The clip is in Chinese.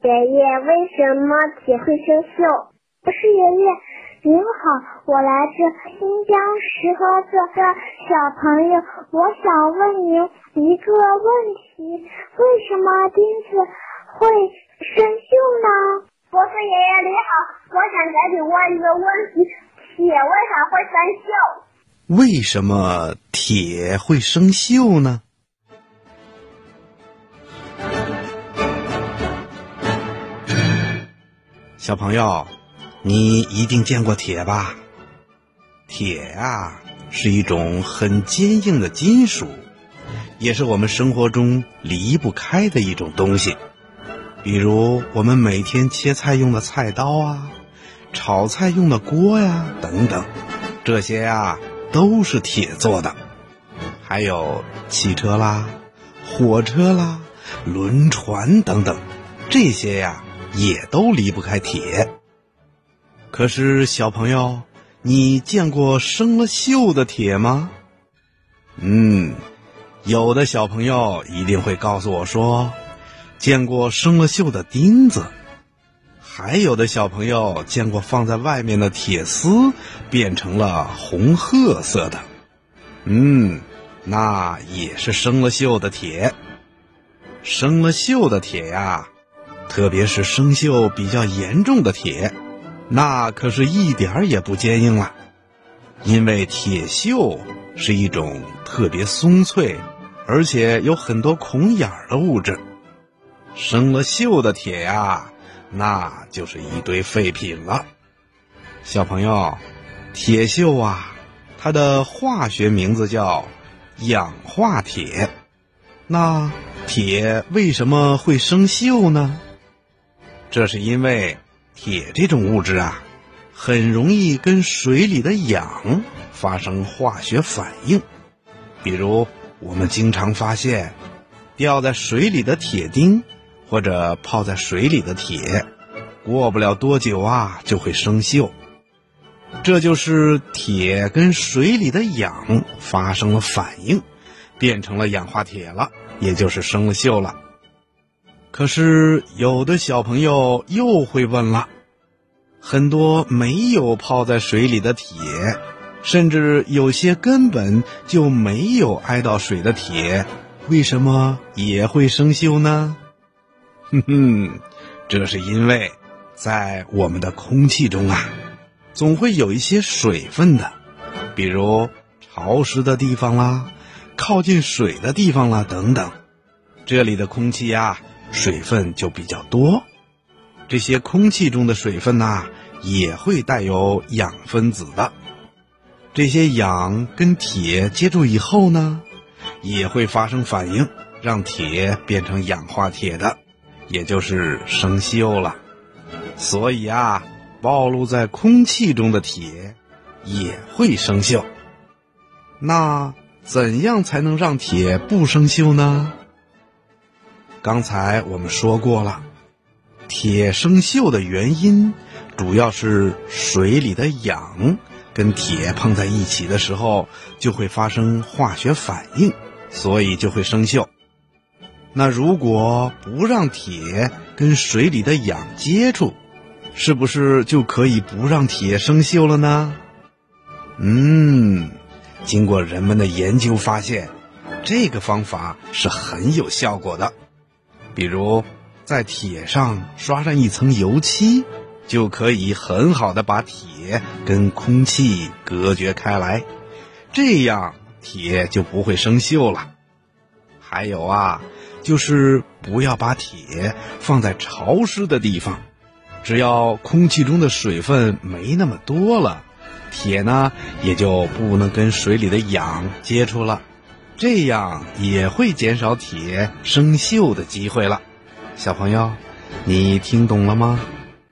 爷爷，为什么铁会生锈？博士爷爷，您好，我来自新疆石河子的小朋友，我想问您一个问题：为什么钉子会生锈呢？博士爷爷你好，我想给你问一个问题：铁为啥会生锈？为什么铁会生锈呢？小朋友，你一定见过铁吧？铁啊，是一种很坚硬的金属，也是我们生活中离不开的一种东西。比如我们每天切菜用的菜刀啊，炒菜用的锅呀，等等，这些啊都是铁做的。还有汽车啦、火车啦、轮船等等，这些呀。也都离不开铁。可是小朋友，你见过生了锈的铁吗？嗯，有的小朋友一定会告诉我说，见过生了锈的钉子。还有的小朋友见过放在外面的铁丝变成了红褐色的。嗯，那也是生了锈的铁。生了锈的铁呀。特别是生锈比较严重的铁，那可是一点儿也不坚硬了，因为铁锈是一种特别松脆，而且有很多孔眼儿的物质。生了锈的铁呀，那就是一堆废品了。小朋友，铁锈啊，它的化学名字叫氧化铁。那铁为什么会生锈呢？这是因为铁这种物质啊，很容易跟水里的氧发生化学反应。比如，我们经常发现掉在水里的铁钉，或者泡在水里的铁，过不了多久啊就会生锈。这就是铁跟水里的氧发生了反应，变成了氧化铁了，也就是生了锈了。可是有的小朋友又会问了：很多没有泡在水里的铁，甚至有些根本就没有挨到水的铁，为什么也会生锈呢？哼 哼，这是因为在我们的空气中啊，总会有一些水分的，比如潮湿的地方啦，靠近水的地方啦等等，这里的空气呀。水分就比较多，这些空气中的水分呐，也会带有氧分子的。这些氧跟铁接触以后呢，也会发生反应，让铁变成氧化铁的，也就是生锈了。所以啊，暴露在空气中的铁也会生锈。那怎样才能让铁不生锈呢？刚才我们说过了，铁生锈的原因主要是水里的氧跟铁碰在一起的时候就会发生化学反应，所以就会生锈。那如果不让铁跟水里的氧接触，是不是就可以不让铁生锈了呢？嗯，经过人们的研究发现，这个方法是很有效果的。比如，在铁上刷上一层油漆，就可以很好的把铁跟空气隔绝开来，这样铁就不会生锈了。还有啊，就是不要把铁放在潮湿的地方，只要空气中的水分没那么多了，铁呢也就不能跟水里的氧接触了。这样也会减少铁生锈的机会了，小朋友，你听懂了吗？